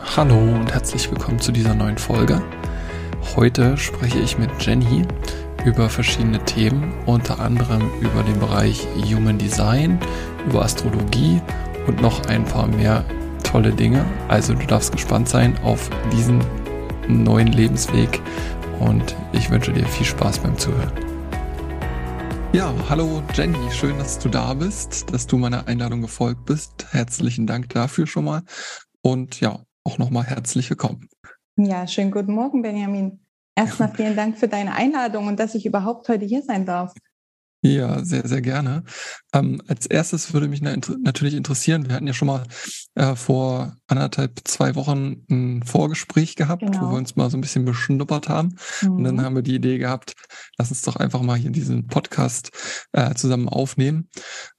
Hallo und herzlich willkommen zu dieser neuen Folge. Heute spreche ich mit Jenny über verschiedene Themen, unter anderem über den Bereich Human Design, über Astrologie und noch ein paar mehr tolle Dinge. Also du darfst gespannt sein auf diesen neuen Lebensweg und ich wünsche dir viel Spaß beim Zuhören. Ja, hallo Jenny, schön, dass du da bist, dass du meiner Einladung gefolgt bist. Herzlichen Dank dafür schon mal. Und ja, auch nochmal herzlich willkommen. Ja, schönen guten Morgen, Benjamin. Erstmal vielen Dank für deine Einladung und dass ich überhaupt heute hier sein darf. Ja, sehr, sehr gerne. Ähm, als erstes würde mich natürlich interessieren, wir hatten ja schon mal äh, vor anderthalb, zwei Wochen ein Vorgespräch gehabt, genau. wo wir uns mal so ein bisschen beschnuppert haben. Mhm. Und dann mhm. haben wir die Idee gehabt, lass uns doch einfach mal hier diesen Podcast äh, zusammen aufnehmen.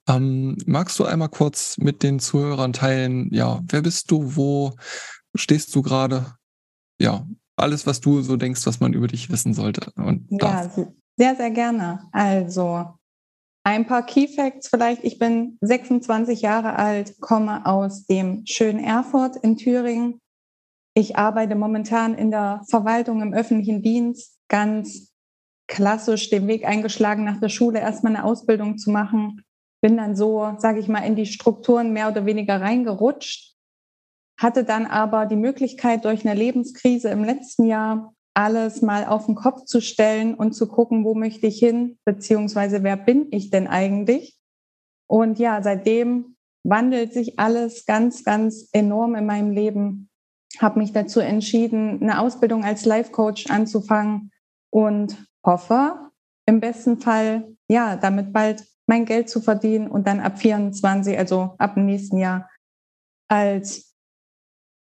Ähm, magst du einmal kurz mit den Zuhörern teilen, ja, wer bist du, wo stehst du gerade? Ja, alles, was du so denkst, was man über dich wissen sollte. Und ja, darf. sehr, sehr gerne. Also ein paar Key Facts vielleicht. Ich bin 26 Jahre alt, komme aus dem schönen Erfurt in Thüringen. Ich arbeite momentan in der Verwaltung im öffentlichen Dienst, ganz klassisch den Weg eingeschlagen, nach der Schule erstmal eine Ausbildung zu machen. Bin dann so, sage ich mal, in die Strukturen mehr oder weniger reingerutscht hatte dann aber die Möglichkeit, durch eine Lebenskrise im letzten Jahr alles mal auf den Kopf zu stellen und zu gucken, wo möchte ich hin, beziehungsweise wer bin ich denn eigentlich? Und ja, seitdem wandelt sich alles ganz, ganz enorm in meinem Leben. Habe mich dazu entschieden, eine Ausbildung als Life Coach anzufangen und hoffe, im besten Fall, ja, damit bald mein Geld zu verdienen und dann ab 24, also ab dem nächsten Jahr, als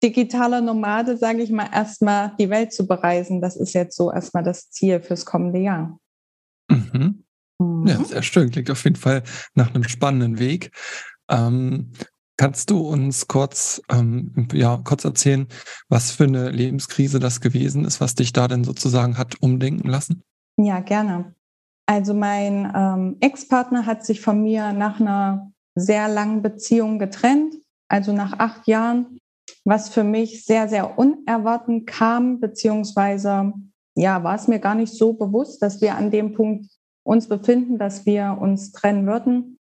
digitaler Nomade, sage ich mal, erstmal die Welt zu bereisen. Das ist jetzt so erstmal das Ziel fürs kommende Jahr. Mhm. Mhm. Ja, sehr schön. Klingt auf jeden Fall nach einem spannenden Weg. Ähm, kannst du uns kurz, ähm, ja, kurz erzählen, was für eine Lebenskrise das gewesen ist, was dich da denn sozusagen hat umdenken lassen? Ja, gerne. Also mein ähm, Ex-Partner hat sich von mir nach einer sehr langen Beziehung getrennt. Also nach acht Jahren was für mich sehr, sehr unerwartet kam, beziehungsweise ja, war es mir gar nicht so bewusst, dass wir an dem Punkt uns befinden, dass wir uns trennen würden.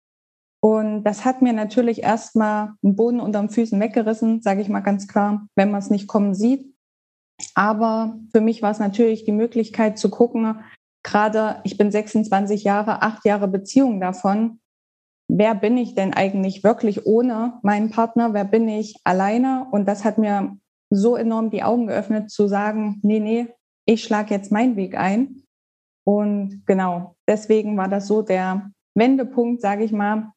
Und das hat mir natürlich erstmal einen Boden unter den Füßen weggerissen, sage ich mal ganz klar, wenn man es nicht kommen sieht. Aber für mich war es natürlich die Möglichkeit zu gucken, gerade ich bin 26 Jahre, acht Jahre Beziehung davon, wer bin ich denn eigentlich wirklich ohne meinen Partner? Wer bin ich alleine? Und das hat mir so enorm die Augen geöffnet, zu sagen, nee, nee, ich schlage jetzt meinen Weg ein. Und genau, deswegen war das so der Wendepunkt, sage ich mal,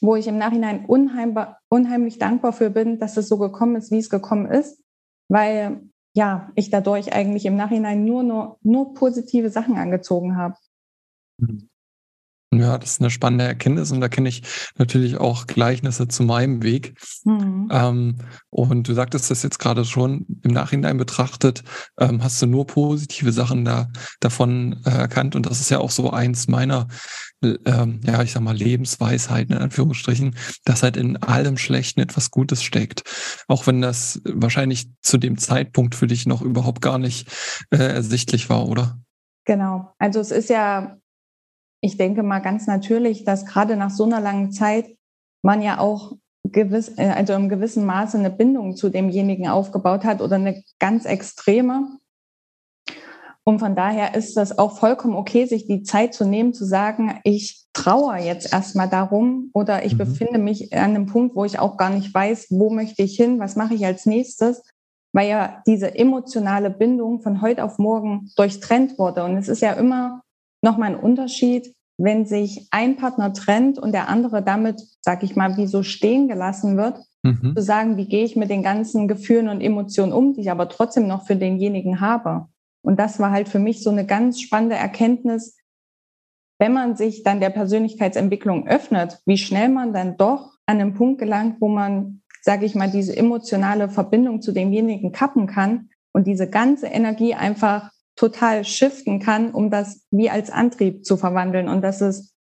wo ich im Nachhinein unheimlich dankbar für bin, dass es so gekommen ist, wie es gekommen ist, weil ja, ich dadurch eigentlich im Nachhinein nur, nur, nur positive Sachen angezogen habe. Mhm. Ja, das ist eine spannende Erkenntnis und da kenne ich natürlich auch Gleichnisse zu meinem Weg. Mhm. Ähm, und du sagtest das jetzt gerade schon im Nachhinein betrachtet, ähm, hast du nur positive Sachen da davon äh, erkannt und das ist ja auch so eins meiner, ähm, ja, ich sag mal Lebensweisheiten in Anführungsstrichen, dass halt in allem Schlechten etwas Gutes steckt, auch wenn das wahrscheinlich zu dem Zeitpunkt für dich noch überhaupt gar nicht äh, ersichtlich war, oder? Genau. Also es ist ja ich denke mal ganz natürlich, dass gerade nach so einer langen Zeit man ja auch gewiss, äh, also im gewissen Maße eine Bindung zu demjenigen aufgebaut hat oder eine ganz extreme. Und von daher ist das auch vollkommen okay, sich die Zeit zu nehmen, zu sagen, ich trauere jetzt erstmal darum oder ich mhm. befinde mich an einem Punkt, wo ich auch gar nicht weiß, wo möchte ich hin, was mache ich als nächstes, weil ja diese emotionale Bindung von heute auf morgen durchtrennt wurde. Und es ist ja immer nochmal ein Unterschied, wenn sich ein Partner trennt und der andere damit, sag ich mal, wie so stehen gelassen wird, mhm. zu sagen, wie gehe ich mit den ganzen Gefühlen und Emotionen um, die ich aber trotzdem noch für denjenigen habe. Und das war halt für mich so eine ganz spannende Erkenntnis, wenn man sich dann der Persönlichkeitsentwicklung öffnet, wie schnell man dann doch an einen Punkt gelangt, wo man, sage ich mal, diese emotionale Verbindung zu demjenigen kappen kann und diese ganze Energie einfach total shiften kann, um das wie als Antrieb zu verwandeln. Und dass es,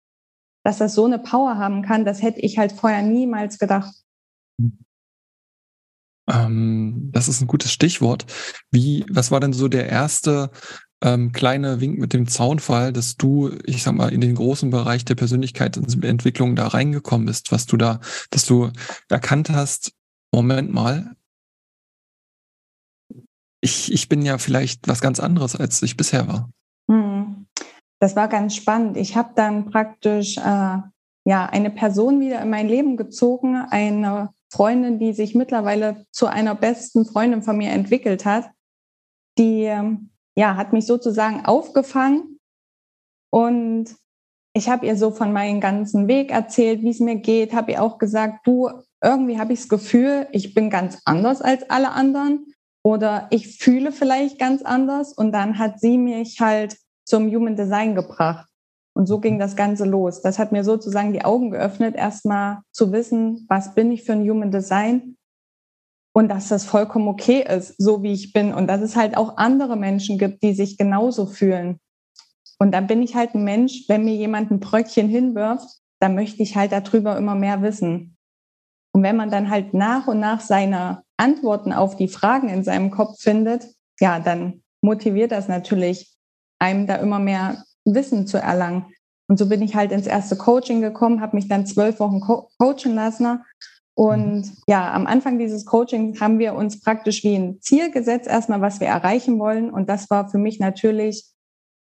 dass das so eine Power haben kann, das hätte ich halt vorher niemals gedacht. Ähm, das ist ein gutes Stichwort. Wie, was war denn so der erste ähm, kleine Wink mit dem Zaunfall, dass du, ich sag mal, in den großen Bereich der Persönlichkeitsentwicklung da reingekommen bist, was du da, dass du erkannt hast, Moment mal, ich, ich bin ja vielleicht was ganz anderes, als ich bisher war. Hm. Das war ganz spannend. Ich habe dann praktisch äh, ja eine Person wieder in mein Leben gezogen, eine Freundin, die sich mittlerweile zu einer besten Freundin von mir entwickelt hat, die ähm, ja, hat mich sozusagen aufgefangen und ich habe ihr so von meinem ganzen Weg erzählt, wie es mir geht, habe ihr auch gesagt, du, irgendwie habe ich das Gefühl, ich bin ganz anders als alle anderen oder ich fühle vielleicht ganz anders und dann hat sie mich halt zum Human Design gebracht. Und so ging das Ganze los. Das hat mir sozusagen die Augen geöffnet, erstmal zu wissen, was bin ich für ein Human Design und dass das vollkommen okay ist, so wie ich bin und dass es halt auch andere Menschen gibt, die sich genauso fühlen. Und dann bin ich halt ein Mensch, wenn mir jemand ein Bröckchen hinwirft, dann möchte ich halt darüber immer mehr wissen. Und wenn man dann halt nach und nach seine Antworten auf die Fragen in seinem Kopf findet, ja, dann motiviert das natürlich, einem da immer mehr Wissen zu erlangen. Und so bin ich halt ins erste Coaching gekommen, habe mich dann zwölf Wochen co coachen lassen und mhm. ja, am Anfang dieses Coachings haben wir uns praktisch wie ein Ziel gesetzt, erstmal, was wir erreichen wollen. Und das war für mich natürlich,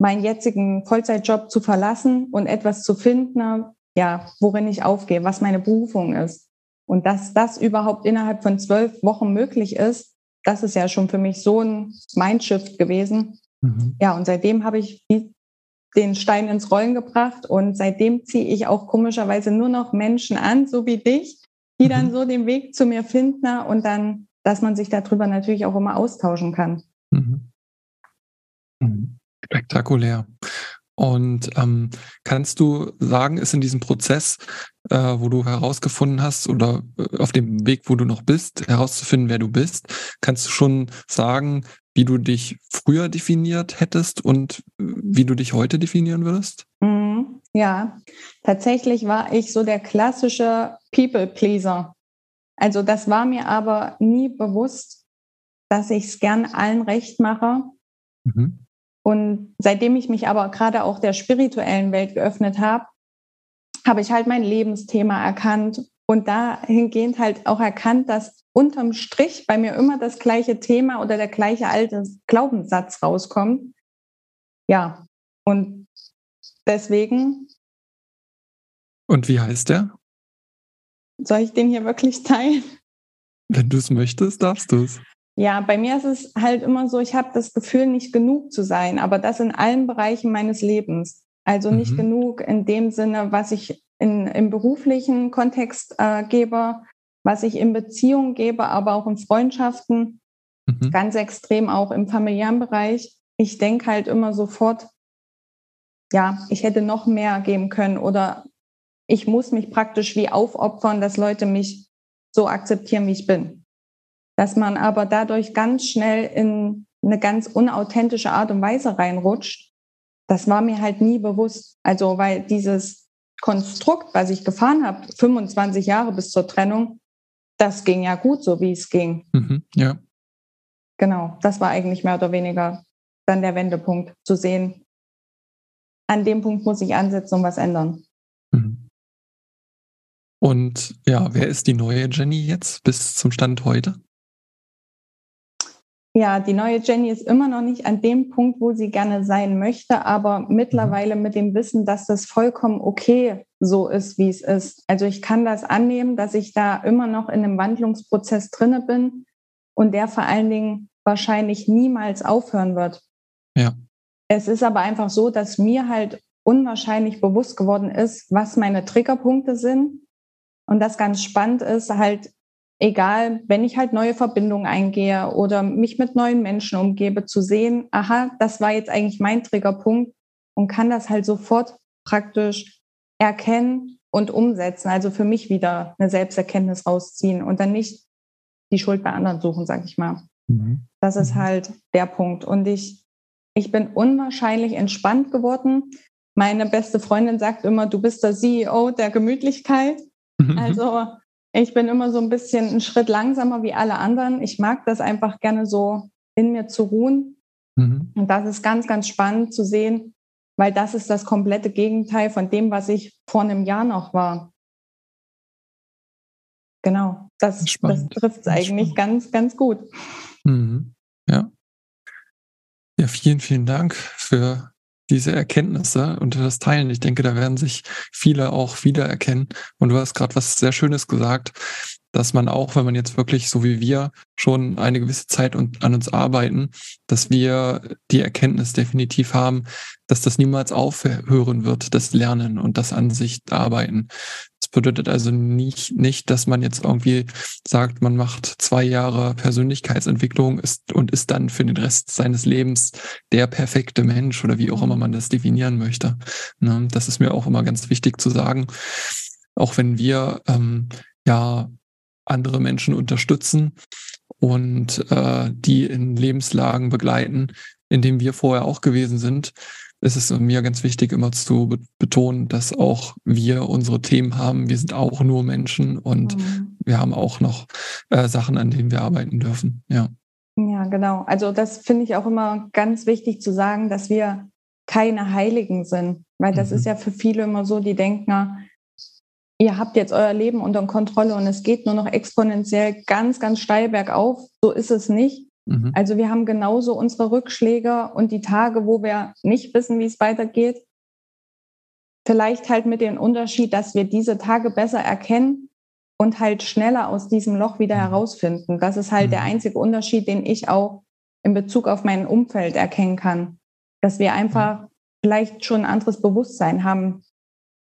meinen jetzigen Vollzeitjob zu verlassen und etwas zu finden, ja, worin ich aufgehe, was meine Berufung ist. Und dass das überhaupt innerhalb von zwölf Wochen möglich ist, das ist ja schon für mich so ein Mindshift gewesen. Mhm. Ja, und seitdem habe ich den Stein ins Rollen gebracht und seitdem ziehe ich auch komischerweise nur noch Menschen an, so wie dich, die dann mhm. so den Weg zu mir finden und dann, dass man sich darüber natürlich auch immer austauschen kann. Mhm. Mhm. Spektakulär. Und ähm, kannst du sagen, ist in diesem Prozess, äh, wo du herausgefunden hast oder äh, auf dem Weg, wo du noch bist, herauszufinden, wer du bist, kannst du schon sagen, wie du dich früher definiert hättest und äh, wie du dich heute definieren würdest? Mhm, ja, tatsächlich war ich so der klassische People-Pleaser. Also das war mir aber nie bewusst, dass ich es gern allen recht mache. Mhm. Und seitdem ich mich aber gerade auch der spirituellen Welt geöffnet habe, habe ich halt mein Lebensthema erkannt und dahingehend halt auch erkannt, dass unterm Strich bei mir immer das gleiche Thema oder der gleiche alte Glaubenssatz rauskommt. Ja, und deswegen. Und wie heißt der? Soll ich den hier wirklich teilen? Wenn du es möchtest, darfst du es. Ja, bei mir ist es halt immer so, ich habe das Gefühl, nicht genug zu sein, aber das in allen Bereichen meines Lebens. Also nicht mhm. genug in dem Sinne, was ich in, im beruflichen Kontext äh, gebe, was ich in Beziehungen gebe, aber auch in Freundschaften, mhm. ganz extrem auch im familiären Bereich. Ich denke halt immer sofort, ja, ich hätte noch mehr geben können oder ich muss mich praktisch wie aufopfern, dass Leute mich so akzeptieren, wie ich bin. Dass man aber dadurch ganz schnell in eine ganz unauthentische Art und Weise reinrutscht, das war mir halt nie bewusst. Also, weil dieses Konstrukt, was ich gefahren habe, 25 Jahre bis zur Trennung, das ging ja gut, so wie es ging. Mhm, ja. Genau, das war eigentlich mehr oder weniger dann der Wendepunkt, zu sehen, an dem Punkt muss ich ansetzen und was ändern. Mhm. Und ja, wer ist die neue Jenny jetzt bis zum Stand heute? Ja, die neue Jenny ist immer noch nicht an dem Punkt, wo sie gerne sein möchte, aber mittlerweile mhm. mit dem Wissen, dass das vollkommen okay so ist, wie es ist. Also ich kann das annehmen, dass ich da immer noch in einem Wandlungsprozess drinne bin und der vor allen Dingen wahrscheinlich niemals aufhören wird. Ja. Es ist aber einfach so, dass mir halt unwahrscheinlich bewusst geworden ist, was meine Triggerpunkte sind und das ganz spannend ist, halt, egal, wenn ich halt neue Verbindungen eingehe oder mich mit neuen Menschen umgebe, zu sehen, aha, das war jetzt eigentlich mein Triggerpunkt und kann das halt sofort praktisch erkennen und umsetzen. Also für mich wieder eine Selbsterkenntnis rausziehen und dann nicht die Schuld bei anderen suchen, sag ich mal. Mhm. Das ist mhm. halt der Punkt. Und ich, ich bin unwahrscheinlich entspannt geworden. Meine beste Freundin sagt immer, du bist der CEO der Gemütlichkeit. Also Ich bin immer so ein bisschen einen Schritt langsamer wie alle anderen. Ich mag das einfach gerne so in mir zu ruhen. Mhm. Und das ist ganz, ganz spannend zu sehen, weil das ist das komplette Gegenteil von dem, was ich vor einem Jahr noch war. Genau, das, das trifft es eigentlich ganz, ganz gut. Mhm. Ja. Ja, vielen, vielen Dank für diese Erkenntnisse und das Teilen. Ich denke, da werden sich viele auch wiedererkennen. Und du hast gerade was sehr Schönes gesagt, dass man auch, wenn man jetzt wirklich so wie wir schon eine gewisse Zeit an uns arbeiten, dass wir die Erkenntnis definitiv haben, dass das niemals aufhören wird, das Lernen und das an sich arbeiten. Bedeutet also nicht, nicht, dass man jetzt irgendwie sagt, man macht zwei Jahre Persönlichkeitsentwicklung ist und ist dann für den Rest seines Lebens der perfekte Mensch oder wie auch immer man das definieren möchte. Ne, das ist mir auch immer ganz wichtig zu sagen. Auch wenn wir ähm, ja andere Menschen unterstützen und äh, die in Lebenslagen begleiten, in denen wir vorher auch gewesen sind, ist es mir ganz wichtig, immer zu be betonen, dass auch wir unsere Themen haben. Wir sind auch nur Menschen und mhm. wir haben auch noch äh, Sachen, an denen wir arbeiten dürfen. Ja. Ja, genau. Also das finde ich auch immer ganz wichtig zu sagen, dass wir keine Heiligen sind, weil das mhm. ist ja für viele immer so, die denken, ihr habt jetzt euer Leben unter Kontrolle und es geht nur noch exponentiell ganz, ganz steil bergauf. So ist es nicht. Mhm. Also wir haben genauso unsere Rückschläge und die Tage, wo wir nicht wissen, wie es weitergeht. Vielleicht halt mit dem Unterschied, dass wir diese Tage besser erkennen und halt schneller aus diesem Loch wieder mhm. herausfinden. Das ist halt mhm. der einzige Unterschied, den ich auch in Bezug auf mein Umfeld erkennen kann. Dass wir einfach vielleicht schon ein anderes Bewusstsein haben,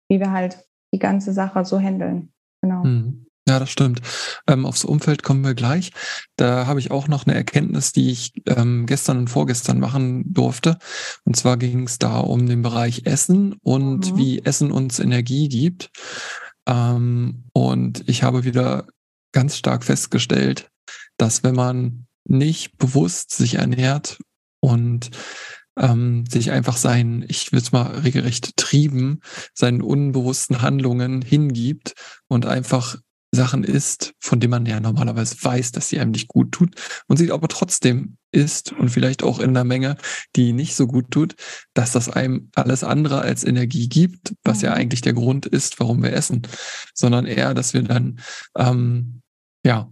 wie wir halt die ganze Sache so handeln. Genau. Mhm. Ja, das stimmt. Ähm, aufs Umfeld kommen wir gleich. Da habe ich auch noch eine Erkenntnis, die ich ähm, gestern und vorgestern machen durfte. Und zwar ging es da um den Bereich Essen und mhm. wie Essen uns Energie gibt. Ähm, und ich habe wieder ganz stark festgestellt, dass wenn man nicht bewusst sich ernährt und ähm, sich einfach seinen, ich will es mal regelrecht trieben, seinen unbewussten Handlungen hingibt und einfach Sachen isst, von denen man ja normalerweise weiß, dass sie einem nicht gut tut und sie aber trotzdem isst und vielleicht auch in einer Menge, die nicht so gut tut, dass das einem alles andere als Energie gibt, was ja mhm. eigentlich der Grund ist, warum wir essen, sondern eher, dass wir dann ähm, ja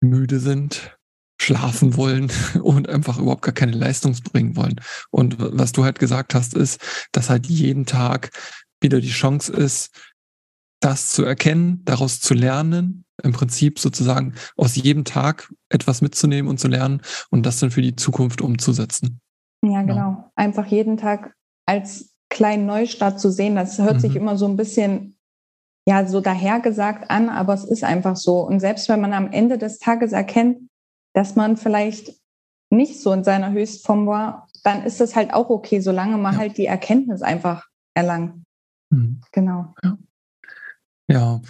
müde sind, schlafen wollen und einfach überhaupt gar keine Leistung bringen wollen. Und was du halt gesagt hast, ist, dass halt jeden Tag wieder die Chance ist, das zu erkennen, daraus zu lernen, im Prinzip sozusagen aus jedem Tag etwas mitzunehmen und zu lernen und das dann für die Zukunft umzusetzen. Ja, genau. genau. Einfach jeden Tag als kleinen Neustart zu sehen, das hört mhm. sich immer so ein bisschen ja so dahergesagt an, aber es ist einfach so. Und selbst wenn man am Ende des Tages erkennt, dass man vielleicht nicht so in seiner Höchstform war, dann ist das halt auch okay, solange man ja. halt die Erkenntnis einfach erlangt. Mhm. Genau. Ja, ja.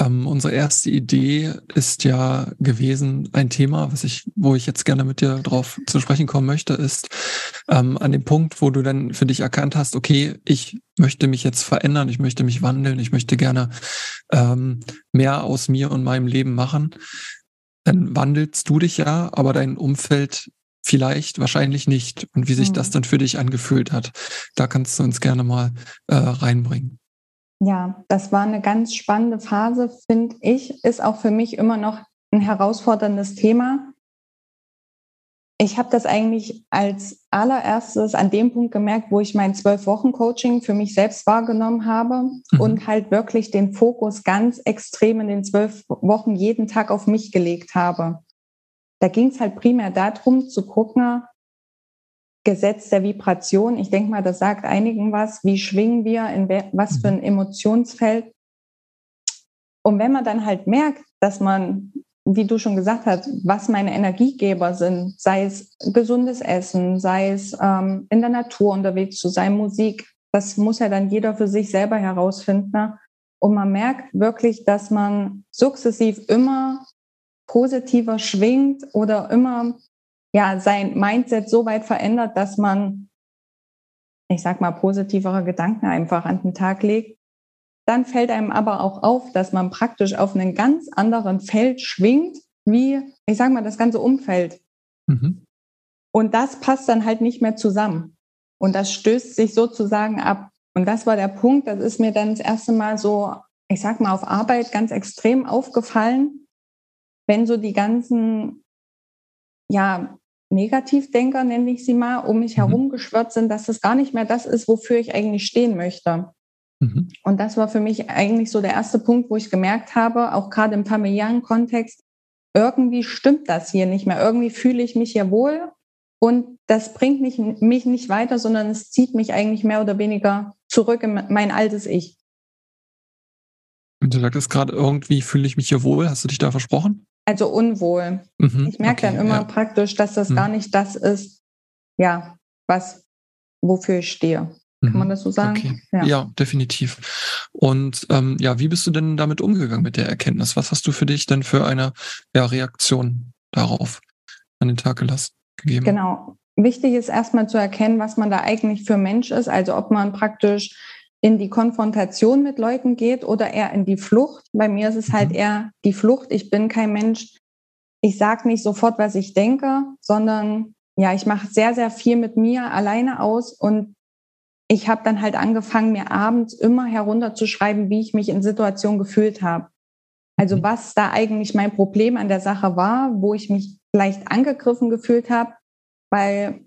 Ähm, unsere erste Idee ist ja gewesen, ein Thema, was ich, wo ich jetzt gerne mit dir drauf zu sprechen kommen möchte, ist ähm, an dem Punkt, wo du dann für dich erkannt hast, okay, ich möchte mich jetzt verändern, ich möchte mich wandeln, ich möchte gerne ähm, mehr aus mir und meinem Leben machen dann wandelst du dich ja, aber dein Umfeld vielleicht wahrscheinlich nicht. Und wie sich mhm. das dann für dich angefühlt hat, da kannst du uns gerne mal äh, reinbringen. Ja, das war eine ganz spannende Phase, finde ich. Ist auch für mich immer noch ein herausforderndes Thema ich habe das eigentlich als allererstes an dem Punkt gemerkt, wo ich mein zwölf Wochen Coaching für mich selbst wahrgenommen habe mhm. und halt wirklich den Fokus ganz extrem in den zwölf Wochen jeden Tag auf mich gelegt habe. Da ging es halt primär darum zu gucken, Gesetz der Vibration. Ich denke mal, das sagt einigen was. Wie schwingen wir in was für ein mhm. Emotionsfeld? Und wenn man dann halt merkt, dass man wie du schon gesagt hast, was meine Energiegeber sind, sei es gesundes Essen, sei es ähm, in der Natur unterwegs zu sein, Musik, das muss ja dann jeder für sich selber herausfinden. Ne? Und man merkt wirklich, dass man sukzessiv immer positiver schwingt oder immer ja sein Mindset so weit verändert, dass man, ich sag mal, positivere Gedanken einfach an den Tag legt dann fällt einem aber auch auf, dass man praktisch auf einem ganz anderen Feld schwingt, wie, ich sage mal, das ganze Umfeld. Mhm. Und das passt dann halt nicht mehr zusammen. Und das stößt sich sozusagen ab. Und das war der Punkt, das ist mir dann das erste Mal so, ich sag mal, auf Arbeit ganz extrem aufgefallen, wenn so die ganzen, ja, Negativdenker, nenne ich sie mal, um mich mhm. herum geschwört sind, dass das gar nicht mehr das ist, wofür ich eigentlich stehen möchte. Mhm. Und das war für mich eigentlich so der erste Punkt, wo ich gemerkt habe, auch gerade im familiären Kontext, irgendwie stimmt das hier nicht mehr. Irgendwie fühle ich mich hier wohl und das bringt mich, mich nicht weiter, sondern es zieht mich eigentlich mehr oder weniger zurück in mein altes Ich. Und du sagtest gerade, irgendwie fühle ich mich hier wohl. Hast du dich da versprochen? Also unwohl. Mhm, ich merke okay, dann immer ja. praktisch, dass das mhm. gar nicht das ist, ja, was, wofür ich stehe. Kann man mhm. das so sagen? Okay. Ja. ja. definitiv. Und ähm, ja, wie bist du denn damit umgegangen mit der Erkenntnis? Was hast du für dich denn für eine ja, Reaktion darauf an den Tag gelassen, gegeben? Genau. Wichtig ist erstmal zu erkennen, was man da eigentlich für Mensch ist. Also ob man praktisch in die Konfrontation mit Leuten geht oder eher in die Flucht. Bei mir ist es halt mhm. eher die Flucht. Ich bin kein Mensch. Ich sage nicht sofort, was ich denke, sondern ja, ich mache sehr, sehr viel mit mir alleine aus und ich habe dann halt angefangen, mir abends immer herunterzuschreiben, wie ich mich in Situationen gefühlt habe. Also mhm. was da eigentlich mein Problem an der Sache war, wo ich mich vielleicht angegriffen gefühlt habe, weil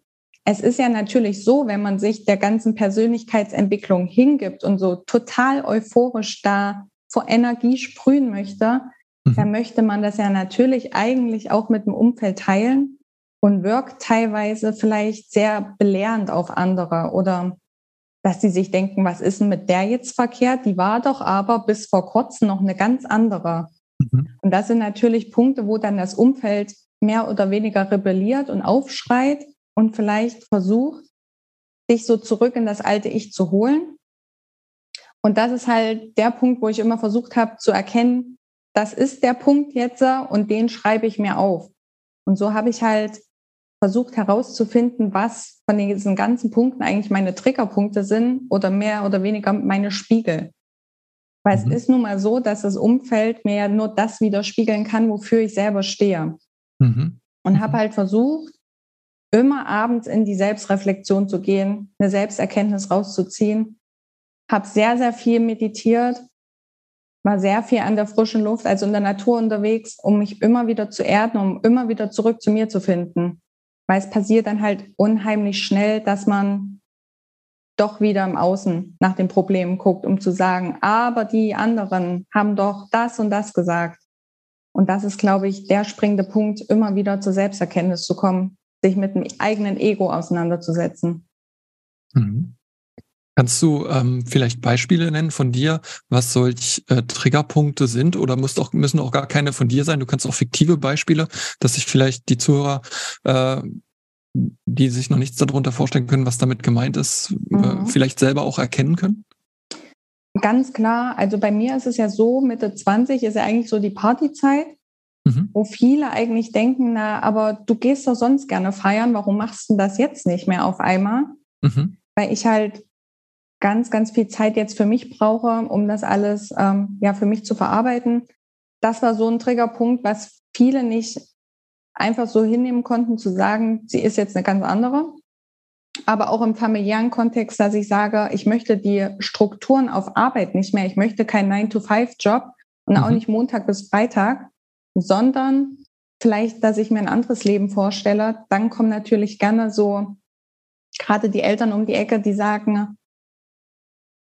es ist ja natürlich so, wenn man sich der ganzen Persönlichkeitsentwicklung hingibt und so total euphorisch da vor Energie sprühen möchte, mhm. dann möchte man das ja natürlich eigentlich auch mit dem Umfeld teilen und wirkt teilweise vielleicht sehr belehrend auf andere oder dass sie sich denken, was ist denn mit der jetzt verkehrt? Die war doch aber bis vor kurzem noch eine ganz andere. Mhm. Und das sind natürlich Punkte, wo dann das Umfeld mehr oder weniger rebelliert und aufschreit und vielleicht versucht, sich so zurück in das alte Ich zu holen. Und das ist halt der Punkt, wo ich immer versucht habe zu erkennen, das ist der Punkt jetzt und den schreibe ich mir auf. Und so habe ich halt versucht herauszufinden, was von diesen ganzen Punkten eigentlich meine Triggerpunkte sind oder mehr oder weniger meine Spiegel. Weil mhm. es ist nun mal so, dass das Umfeld mir ja nur das widerspiegeln kann, wofür ich selber stehe. Mhm. Und habe mhm. halt versucht, immer abends in die Selbstreflexion zu gehen, eine Selbsterkenntnis rauszuziehen. Habe sehr, sehr viel meditiert, war sehr viel an der frischen Luft, also in der Natur unterwegs, um mich immer wieder zu erden, um immer wieder zurück zu mir zu finden weil es passiert dann halt unheimlich schnell, dass man doch wieder im Außen nach den Problemen guckt, um zu sagen, aber die anderen haben doch das und das gesagt. Und das ist, glaube ich, der springende Punkt, immer wieder zur Selbsterkenntnis zu kommen, sich mit dem eigenen Ego auseinanderzusetzen. Mhm. Kannst du ähm, vielleicht Beispiele nennen von dir, was solch äh, Triggerpunkte sind oder musst auch, müssen auch gar keine von dir sein? Du kannst auch fiktive Beispiele, dass sich vielleicht die Zuhörer, äh, die sich noch nichts darunter vorstellen können, was damit gemeint ist, äh, mhm. äh, vielleicht selber auch erkennen können? Ganz klar. Also bei mir ist es ja so, Mitte 20 ist ja eigentlich so die Partyzeit, mhm. wo viele eigentlich denken, na, aber du gehst doch sonst gerne feiern, warum machst du das jetzt nicht mehr auf einmal? Mhm. Weil ich halt ganz, ganz viel Zeit jetzt für mich brauche, um das alles ähm, ja für mich zu verarbeiten. Das war so ein Triggerpunkt, was viele nicht einfach so hinnehmen konnten, zu sagen, sie ist jetzt eine ganz andere. Aber auch im familiären Kontext, dass ich sage, ich möchte die Strukturen auf Arbeit nicht mehr. Ich möchte keinen 9-to-5-Job und mhm. auch nicht Montag bis Freitag, sondern vielleicht, dass ich mir ein anderes Leben vorstelle. Dann kommen natürlich gerne so gerade die Eltern um die Ecke, die sagen,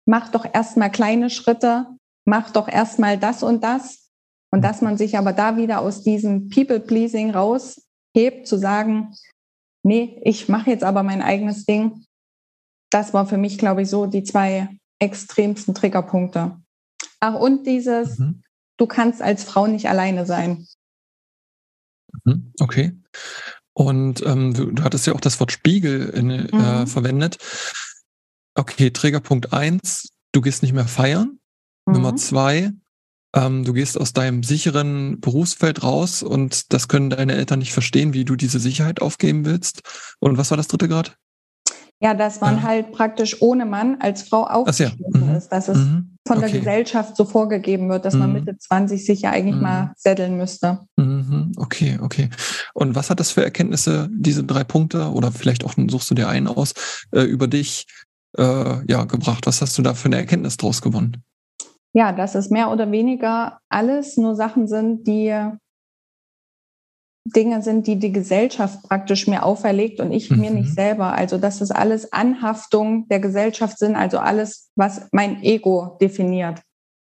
mach doch erstmal kleine Schritte, mach doch erstmal das und das. Und dass man sich aber da wieder aus diesem People-Pleasing raushebt, zu sagen, nee, ich mache jetzt aber mein eigenes Ding. Das war für mich, glaube ich, so die zwei extremsten Triggerpunkte. Ach, und dieses, mhm. Du kannst als Frau nicht alleine sein. Mhm, okay. Und ähm, du, du, hattest ja auch das Wort Spiegel in, äh, mhm. verwendet. Okay, Trägerpunkt eins, du gehst nicht mehr feiern. Mhm. Nummer zwei, ähm, du gehst aus deinem sicheren Berufsfeld raus und das können deine Eltern nicht verstehen, wie du diese Sicherheit aufgeben willst. Und was war das dritte Grad? Ja, dass man ja. halt praktisch ohne Mann als Frau aufgeschlossen ja. mhm. ist. Dass es mhm. von okay. der Gesellschaft so vorgegeben wird, dass mhm. man Mitte 20 sich ja eigentlich mal mhm. setteln müsste. Mhm. Okay, okay. Und was hat das für Erkenntnisse, diese drei Punkte, oder vielleicht auch suchst du dir einen aus, äh, über dich äh, ja, gebracht? Was hast du da für eine Erkenntnis draus gewonnen? Ja, dass es mehr oder weniger alles nur Sachen sind, die Dinge sind, die die Gesellschaft praktisch mir auferlegt und ich mhm. mir nicht mhm. selber. Also dass das alles Anhaftung der Gesellschaft sind, also alles, was mein Ego definiert.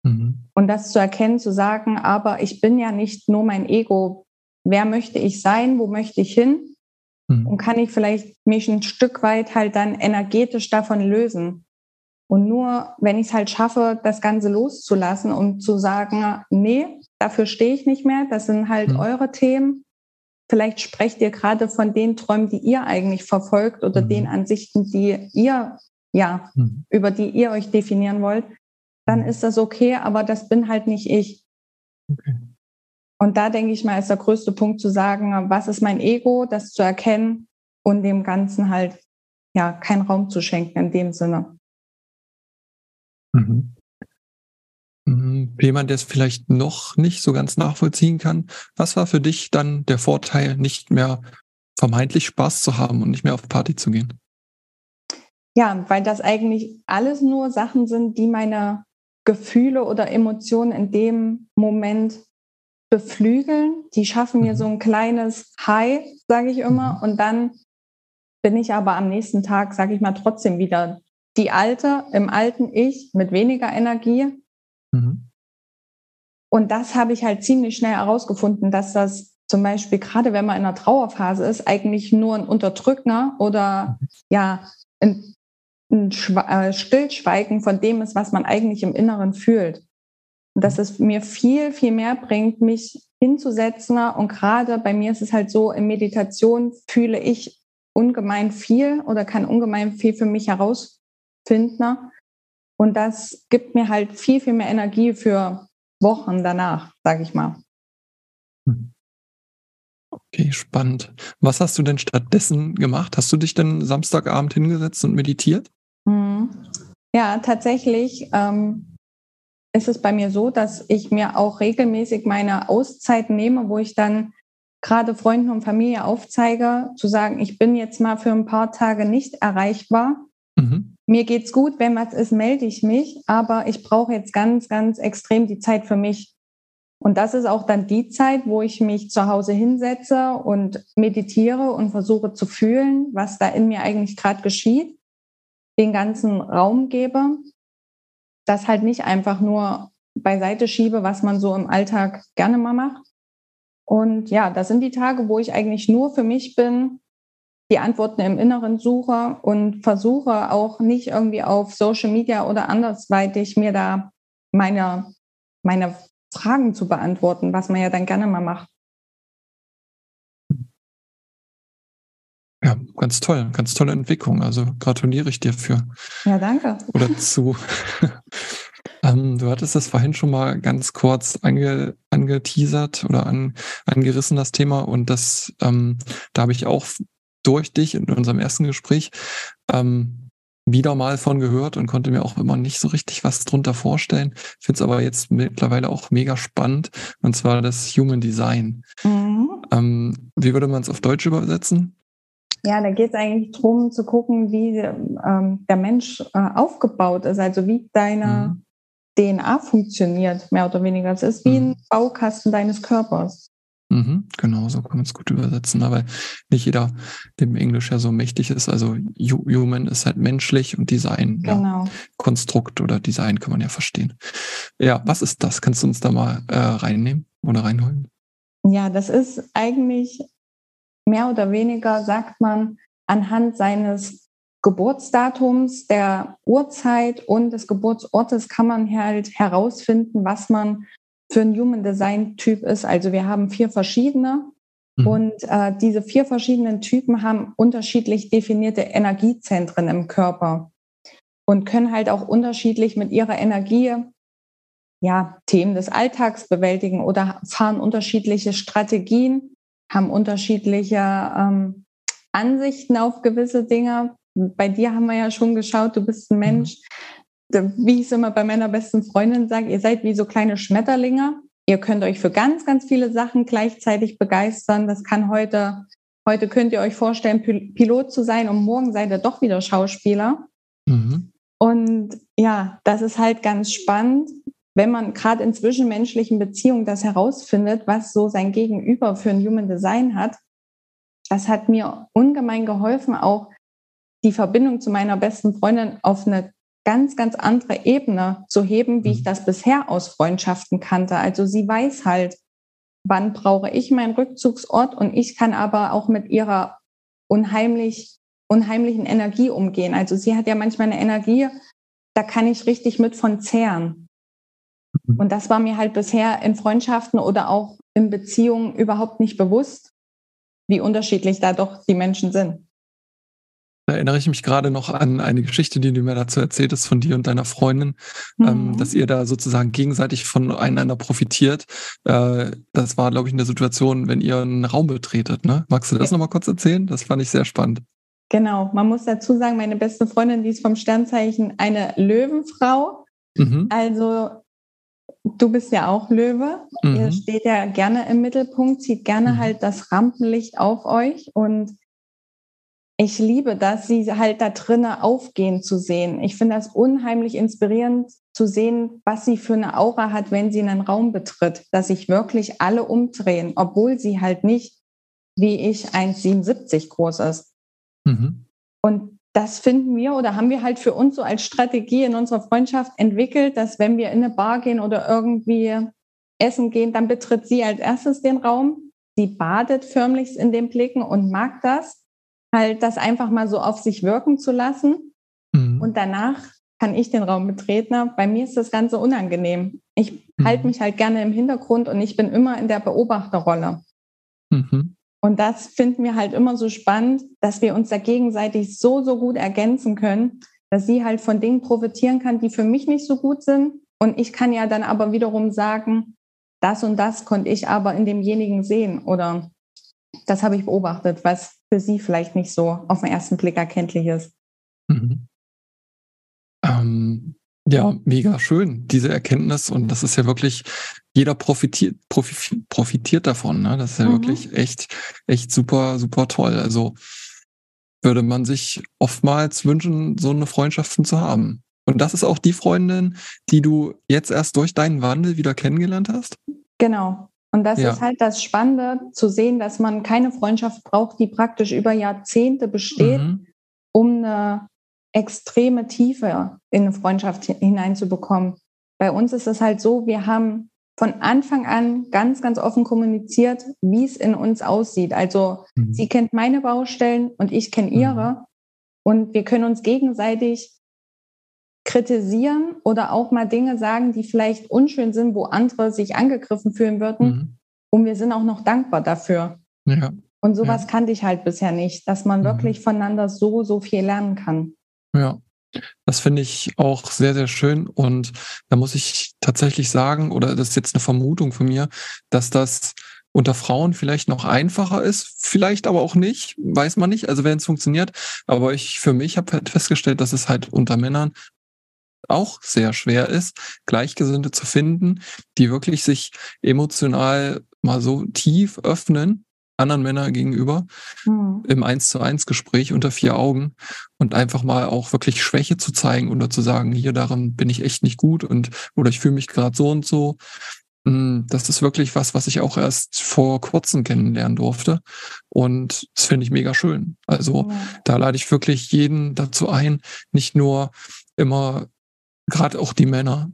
Mhm. Und das zu erkennen, zu sagen, aber ich bin ja nicht nur mein Ego. Wer möchte ich sein? Wo möchte ich hin? Mhm. Und kann ich vielleicht mich ein Stück weit halt dann energetisch davon lösen? Und nur wenn ich es halt schaffe, das Ganze loszulassen und zu sagen, nee, dafür stehe ich nicht mehr, das sind halt mhm. eure Themen, Vielleicht sprecht ihr gerade von den Träumen, die ihr eigentlich verfolgt oder mhm. den Ansichten, die ihr, ja, mhm. über die ihr euch definieren wollt. Dann mhm. ist das okay, aber das bin halt nicht ich. Okay. Und da denke ich mal, ist der größte Punkt zu sagen, was ist mein Ego, das zu erkennen und dem Ganzen halt, ja, keinen Raum zu schenken in dem Sinne. Mhm. Mhm. Jemand, der es vielleicht noch nicht so ganz nachvollziehen kann, was war für dich dann der Vorteil, nicht mehr vermeintlich Spaß zu haben und nicht mehr auf Party zu gehen? Ja, weil das eigentlich alles nur Sachen sind, die meine Gefühle oder Emotionen in dem Moment beflügeln. Die schaffen mir mhm. so ein kleines High, sage ich immer. Mhm. Und dann bin ich aber am nächsten Tag, sage ich mal, trotzdem wieder die alte, im alten Ich mit weniger Energie Mhm. Und das habe ich halt ziemlich schnell herausgefunden, dass das zum Beispiel gerade wenn man in einer Trauerphase ist, eigentlich nur ein Unterdrücker oder ja ein, ein äh, Stillschweigen von dem ist, was man eigentlich im Inneren fühlt. Und dass es mir viel, viel mehr bringt, mich hinzusetzen. Und gerade bei mir ist es halt so, in Meditation fühle ich ungemein viel oder kann ungemein viel für mich herausfinden. Und das gibt mir halt viel, viel mehr Energie für Wochen danach, sage ich mal. Hm. Okay, spannend. Was hast du denn stattdessen gemacht? Hast du dich denn Samstagabend hingesetzt und meditiert? Hm. Ja, tatsächlich ähm, ist es bei mir so, dass ich mir auch regelmäßig meine Auszeit nehme, wo ich dann gerade Freunden und Familie aufzeige, zu sagen, ich bin jetzt mal für ein paar Tage nicht erreichbar. Mhm mir geht's gut, wenn was ist, melde ich mich, aber ich brauche jetzt ganz, ganz extrem die Zeit für mich. Und das ist auch dann die Zeit, wo ich mich zu Hause hinsetze und meditiere und versuche zu fühlen, was da in mir eigentlich gerade geschieht, den ganzen Raum gebe, das halt nicht einfach nur beiseite schiebe, was man so im Alltag gerne mal macht. Und ja, das sind die Tage, wo ich eigentlich nur für mich bin, die Antworten im Inneren suche und versuche auch nicht irgendwie auf Social Media oder andersweitig mir da meine, meine Fragen zu beantworten, was man ja dann gerne mal macht. Ja, ganz toll, ganz tolle Entwicklung. Also gratuliere ich dir für. Ja, danke. Oder zu. ähm, du hattest das vorhin schon mal ganz kurz ange, angeteasert oder an, angerissen, das Thema. Und das, ähm, da habe ich auch durch dich in unserem ersten Gespräch ähm, wieder mal von gehört und konnte mir auch immer nicht so richtig was drunter vorstellen. Finde es aber jetzt mittlerweile auch mega spannend, und zwar das Human Design. Mhm. Ähm, wie würde man es auf Deutsch übersetzen? Ja, da geht es eigentlich darum zu gucken, wie ähm, der Mensch äh, aufgebaut ist, also wie deine mhm. DNA funktioniert, mehr oder weniger. Es ist wie mhm. ein Baukasten deines Körpers. Mhm, genau, so kann man es gut übersetzen, aber nicht jeder dem Englisch ja so mächtig ist. Also Human ist halt menschlich und Design, genau. ja, Konstrukt oder Design kann man ja verstehen. Ja, was ist das? Kannst du uns da mal äh, reinnehmen oder reinholen? Ja, das ist eigentlich mehr oder weniger, sagt man, anhand seines Geburtsdatums, der Uhrzeit und des Geburtsortes kann man halt herausfinden, was man für ein Human Design Typ ist. Also wir haben vier verschiedene mhm. und äh, diese vier verschiedenen Typen haben unterschiedlich definierte Energiezentren im Körper und können halt auch unterschiedlich mit ihrer Energie ja, Themen des Alltags bewältigen oder fahren unterschiedliche Strategien, haben unterschiedliche ähm, Ansichten auf gewisse Dinge, bei dir haben wir ja schon geschaut, du bist ein mhm. Wie ich es immer bei meiner besten Freundin sage, ihr seid wie so kleine Schmetterlinge. Ihr könnt euch für ganz, ganz viele Sachen gleichzeitig begeistern. Das kann heute, heute könnt ihr euch vorstellen, Pilot zu sein und morgen seid ihr doch wieder Schauspieler. Mhm. Und ja, das ist halt ganz spannend, wenn man gerade in zwischenmenschlichen Beziehungen das herausfindet, was so sein Gegenüber für ein Human Design hat. Das hat mir ungemein geholfen, auch die Verbindung zu meiner besten Freundin auf eine ganz, ganz andere Ebene zu heben, wie ich mhm. das bisher aus Freundschaften kannte. Also sie weiß halt, wann brauche ich meinen Rückzugsort und ich kann aber auch mit ihrer unheimlich, unheimlichen Energie umgehen. Also sie hat ja manchmal eine Energie, da kann ich richtig mit von zehren. Mhm. Und das war mir halt bisher in Freundschaften oder auch in Beziehungen überhaupt nicht bewusst, wie unterschiedlich da doch die Menschen sind. Erinnere ich mich gerade noch an eine Geschichte, die du mir dazu erzählt hast von dir und deiner Freundin, ähm, mhm. ähm, dass ihr da sozusagen gegenseitig voneinander profitiert. Äh, das war, glaube ich, in der Situation, wenn ihr einen Raum betretet. Ne? Magst du das ja. nochmal kurz erzählen? Das fand ich sehr spannend. Genau, man muss dazu sagen, meine beste Freundin, die ist vom Sternzeichen eine Löwenfrau. Mhm. Also du bist ja auch Löwe. Mhm. Ihr steht ja gerne im Mittelpunkt, zieht gerne mhm. halt das Rampenlicht auf euch und ich liebe das, sie halt da drinnen aufgehen zu sehen. Ich finde das unheimlich inspirierend zu sehen, was sie für eine Aura hat, wenn sie einen Raum betritt, dass sich wirklich alle umdrehen, obwohl sie halt nicht wie ich 1,77 groß ist. Mhm. Und das finden wir oder haben wir halt für uns so als Strategie in unserer Freundschaft entwickelt, dass wenn wir in eine Bar gehen oder irgendwie essen gehen, dann betritt sie als erstes den Raum. Sie badet förmlich in den Blicken und mag das halt das einfach mal so auf sich wirken zu lassen. Mhm. Und danach kann ich den Raum betreten. Bei mir ist das Ganze unangenehm. Ich mhm. halte mich halt gerne im Hintergrund und ich bin immer in der Beobachterrolle. Mhm. Und das finden wir halt immer so spannend, dass wir uns da gegenseitig so, so gut ergänzen können, dass sie halt von Dingen profitieren kann, die für mich nicht so gut sind. Und ich kann ja dann aber wiederum sagen, das und das konnte ich aber in demjenigen sehen oder das habe ich beobachtet, was für Sie vielleicht nicht so auf den ersten Blick erkenntlich ist. Mhm. Ähm, ja, mega schön, diese Erkenntnis. Und das ist ja wirklich, jeder profitiert, profitiert davon. Ne? Das ist ja mhm. wirklich echt, echt super, super toll. Also würde man sich oftmals wünschen, so eine Freundschaften zu haben. Und das ist auch die Freundin, die du jetzt erst durch deinen Wandel wieder kennengelernt hast? Genau. Und das ja. ist halt das Spannende, zu sehen, dass man keine Freundschaft braucht, die praktisch über Jahrzehnte besteht, mhm. um eine extreme Tiefe in eine Freundschaft hineinzubekommen. Bei uns ist es halt so, wir haben von Anfang an ganz, ganz offen kommuniziert, wie es in uns aussieht. Also mhm. sie kennt meine Baustellen und ich kenne ihre. Mhm. Und wir können uns gegenseitig kritisieren oder auch mal Dinge sagen, die vielleicht unschön sind, wo andere sich angegriffen fühlen würden. Mhm. Und wir sind auch noch dankbar dafür. Ja. Und sowas ja. kannte ich halt bisher nicht, dass man mhm. wirklich voneinander so, so viel lernen kann. Ja. Das finde ich auch sehr, sehr schön. Und da muss ich tatsächlich sagen, oder das ist jetzt eine Vermutung von mir, dass das unter Frauen vielleicht noch einfacher ist, vielleicht aber auch nicht, weiß man nicht, also wenn es funktioniert. Aber ich für mich habe halt festgestellt, dass es halt unter Männern auch sehr schwer ist, Gleichgesinnte zu finden, die wirklich sich emotional mal so tief öffnen, anderen Männern gegenüber, mhm. im Eins zu eins Gespräch unter vier Augen und einfach mal auch wirklich Schwäche zu zeigen oder zu sagen, hier darin bin ich echt nicht gut und oder ich fühle mich gerade so und so. Hm, das ist wirklich was, was ich auch erst vor kurzem kennenlernen durfte. Und das finde ich mega schön. Also ja. da lade ich wirklich jeden dazu ein, nicht nur immer gerade auch die Männer,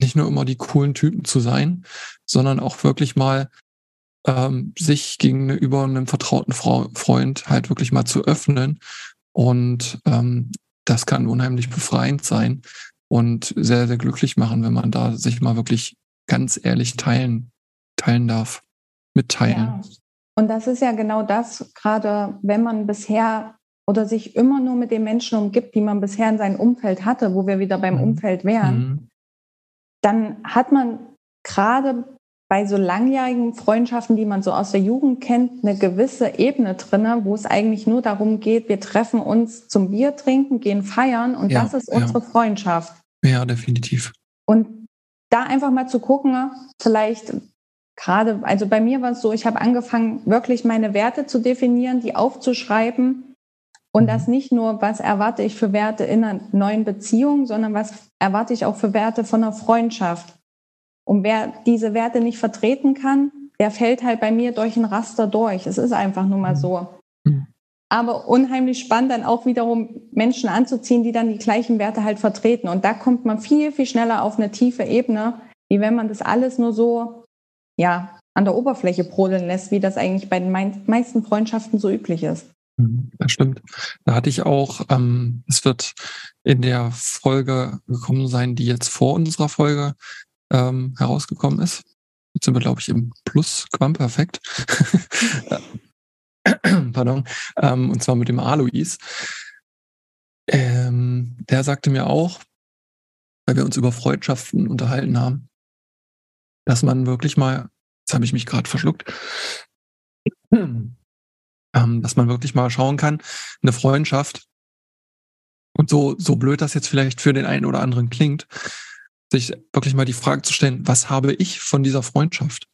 nicht nur immer die coolen Typen zu sein, sondern auch wirklich mal ähm, sich gegenüber einem vertrauten Frau, Freund halt wirklich mal zu öffnen. Und ähm, das kann unheimlich befreiend sein und sehr, sehr glücklich machen, wenn man da sich mal wirklich ganz ehrlich teilen, teilen darf, mitteilen. Ja. Und das ist ja genau das, gerade wenn man bisher oder sich immer nur mit den Menschen umgibt, die man bisher in seinem Umfeld hatte, wo wir wieder beim mhm. Umfeld wären, mhm. dann hat man gerade bei so langjährigen Freundschaften, die man so aus der Jugend kennt, eine gewisse Ebene drin, wo es eigentlich nur darum geht, wir treffen uns zum Bier trinken, gehen feiern und ja, das ist unsere ja. Freundschaft. Ja, definitiv. Und da einfach mal zu gucken, vielleicht gerade, also bei mir war es so, ich habe angefangen, wirklich meine Werte zu definieren, die aufzuschreiben und das mhm. nicht nur, was erwarte ich für Werte in einer neuen Beziehung, sondern was erwarte ich auch für Werte von einer Freundschaft. Und wer diese Werte nicht vertreten kann, der fällt halt bei mir durch ein Raster durch. Es ist einfach nur mal so. Mhm. Aber unheimlich spannend, dann auch wiederum Menschen anzuziehen, die dann die gleichen Werte halt vertreten. Und da kommt man viel, viel schneller auf eine tiefe Ebene, wie wenn man das alles nur so, ja, an der Oberfläche brodeln lässt, wie das eigentlich bei den meisten Freundschaften so üblich ist. Das stimmt. Da hatte ich auch, ähm, es wird in der Folge gekommen sein, die jetzt vor unserer Folge ähm, herausgekommen ist. Jetzt sind wir, glaube ich, im Plus Quamperfekt. Pardon. Ähm, und zwar mit dem Alois. Ähm, der sagte mir auch, weil wir uns über Freundschaften unterhalten haben, dass man wirklich mal, jetzt habe ich mich gerade verschluckt, ähm, dass man wirklich mal schauen kann, eine Freundschaft, und so, so blöd das jetzt vielleicht für den einen oder anderen klingt, sich wirklich mal die Frage zu stellen, was habe ich von dieser Freundschaft?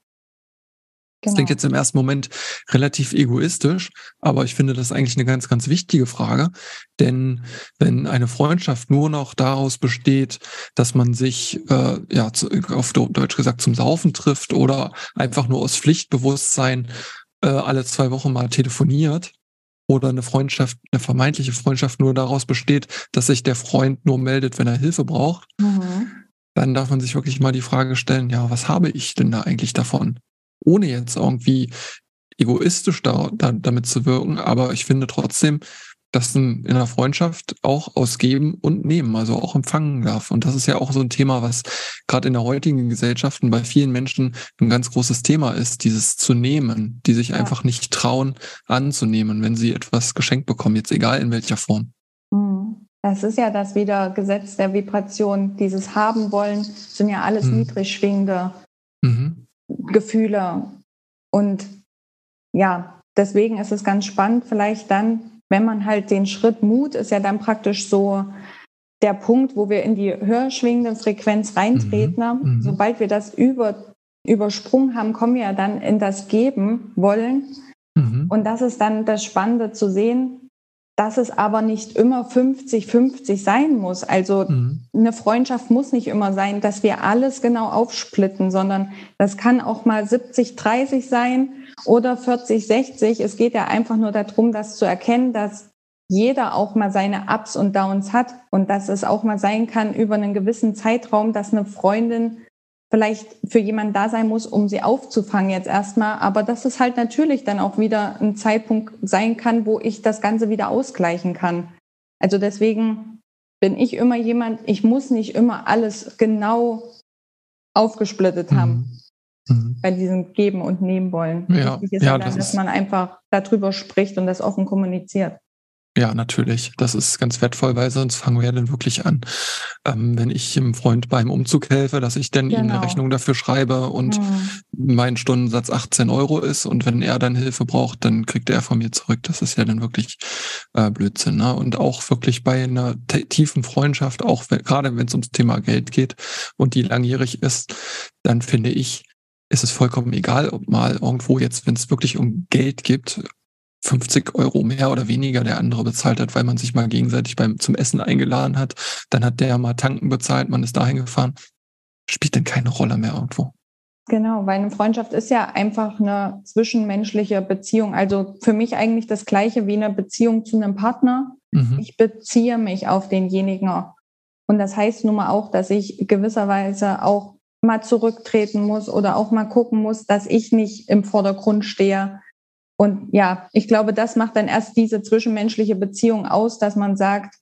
Genau. Das klingt jetzt im ersten Moment relativ egoistisch, aber ich finde das eigentlich eine ganz, ganz wichtige Frage. Denn wenn eine Freundschaft nur noch daraus besteht, dass man sich, äh, ja, zu, auf Deutsch gesagt, zum Saufen trifft oder einfach nur aus Pflichtbewusstsein äh, alle zwei Wochen mal telefoniert, oder eine Freundschaft, eine vermeintliche Freundschaft nur daraus besteht, dass sich der Freund nur meldet, wenn er Hilfe braucht, mhm dann darf man sich wirklich mal die Frage stellen, ja, was habe ich denn da eigentlich davon? Ohne jetzt irgendwie egoistisch da, da, damit zu wirken, aber ich finde trotzdem, dass ein, in einer Freundschaft auch ausgeben und nehmen, also auch empfangen darf. Und das ist ja auch so ein Thema, was gerade in der heutigen Gesellschaft bei vielen Menschen ein ganz großes Thema ist, dieses zu nehmen, die sich ja. einfach nicht trauen anzunehmen, wenn sie etwas geschenkt bekommen, jetzt egal in welcher Form. Mhm. Das ist ja das wieder Gesetz der Vibration. Dieses haben wollen sind ja alles mhm. niedrig schwingende mhm. Gefühle. Und ja, deswegen ist es ganz spannend, vielleicht dann, wenn man halt den Schritt Mut ist ja dann praktisch so der Punkt, wo wir in die höher schwingende Frequenz reintreten. Mhm. mhm. Sobald wir das über, übersprungen haben, kommen wir ja dann in das Geben wollen. Mhm. Und das ist dann das Spannende zu sehen, dass es aber nicht immer 50-50 sein muss. Also mhm. eine Freundschaft muss nicht immer sein, dass wir alles genau aufsplitten, sondern das kann auch mal 70-30 sein oder 40-60. Es geht ja einfach nur darum, das zu erkennen, dass jeder auch mal seine Ups und Downs hat und dass es auch mal sein kann über einen gewissen Zeitraum, dass eine Freundin vielleicht für jemanden da sein muss, um sie aufzufangen jetzt erstmal. Aber dass es halt natürlich dann auch wieder ein Zeitpunkt sein kann, wo ich das Ganze wieder ausgleichen kann. Also deswegen bin ich immer jemand, ich muss nicht immer alles genau aufgesplittet haben. Mhm. Mhm. Bei diesem Geben und Nehmen wollen. Ja, Wichtig ist ja, dann, das dass man einfach darüber spricht und das offen kommuniziert. Ja, natürlich. Das ist ganz wertvoll, weil sonst fangen wir ja dann wirklich an. Ähm, wenn ich einem Freund beim Umzug helfe, dass ich dann genau. ihm eine genau. Rechnung dafür schreibe und mhm. mein Stundensatz 18 Euro ist und wenn er dann Hilfe braucht, dann kriegt er von mir zurück. Das ist ja dann wirklich äh, Blödsinn. Ne? Und auch wirklich bei einer tiefen Freundschaft, auch wenn, gerade wenn es ums Thema Geld geht und die langjährig ist, dann finde ich, ist es vollkommen egal, ob mal irgendwo jetzt, wenn es wirklich um Geld gibt, 50 Euro mehr oder weniger der andere bezahlt hat, weil man sich mal gegenseitig beim, zum Essen eingeladen hat. Dann hat der mal tanken bezahlt, man ist dahin gefahren. Spielt denn keine Rolle mehr irgendwo. Genau, weil eine Freundschaft ist ja einfach eine zwischenmenschliche Beziehung. Also für mich eigentlich das gleiche wie eine Beziehung zu einem Partner. Mhm. Ich beziehe mich auf denjenigen. Und das heißt nun mal auch, dass ich gewisserweise auch mal zurücktreten muss oder auch mal gucken muss, dass ich nicht im Vordergrund stehe, und ja, ich glaube, das macht dann erst diese zwischenmenschliche Beziehung aus, dass man sagt,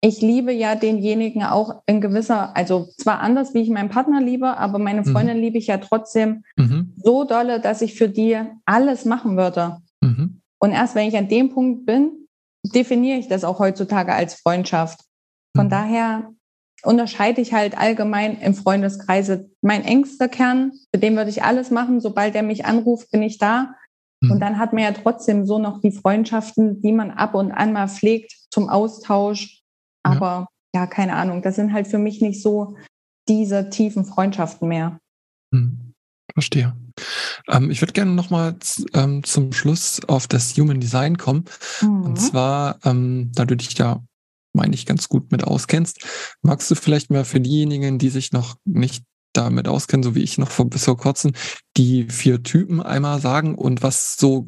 ich liebe ja denjenigen auch in gewisser, also zwar anders, wie ich meinen Partner liebe, aber meine mhm. Freundin mhm. liebe ich ja trotzdem mhm. so dolle, dass ich für die alles machen würde. Mhm. Und erst wenn ich an dem Punkt bin, definiere ich das auch heutzutage als Freundschaft. Von mhm. daher unterscheide ich halt allgemein im Freundeskreise. Mein engster Kern, für den würde ich alles machen. Sobald er mich anruft, bin ich da. Mhm. Und dann hat man ja trotzdem so noch die Freundschaften, die man ab und an mal pflegt zum Austausch. Aber ja, ja keine Ahnung, das sind halt für mich nicht so diese tiefen Freundschaften mehr. Mhm. Verstehe. Ähm, ich würde gerne nochmal ähm, zum Schluss auf das Human Design kommen. Mhm. Und zwar, ähm, da du dich da, meine ich, ganz gut mit auskennst, magst du vielleicht mal für diejenigen, die sich noch nicht damit auskennen, so wie ich noch vor, bis vor kurzem, die vier Typen einmal sagen und was so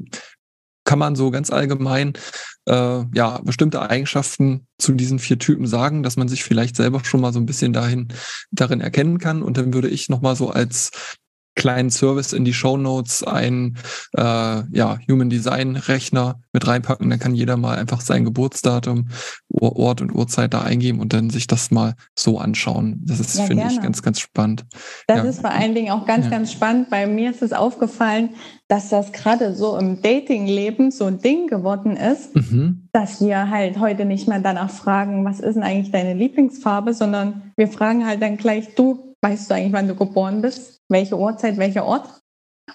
kann man so ganz allgemein äh, ja bestimmte Eigenschaften zu diesen vier Typen sagen, dass man sich vielleicht selber schon mal so ein bisschen dahin darin erkennen kann. Und dann würde ich noch mal so als kleinen Service in die Show Notes ein äh, ja, Human Design Rechner mit reinpacken. Dann kann jeder mal einfach sein Geburtsdatum, Ort und Uhrzeit da eingeben und dann sich das mal so anschauen. Das ist, ja, finde ich, ganz, ganz spannend. Das ja. ist vor allen Dingen auch ganz, ja. ganz spannend. Bei mir ist es aufgefallen, dass das gerade so im Dating-Leben so ein Ding geworden ist, mhm. dass wir halt heute nicht mehr danach fragen, was ist denn eigentlich deine Lieblingsfarbe, sondern wir fragen halt dann gleich, du, weißt du eigentlich, wann du geboren bist? welche Uhrzeit, welcher Ort.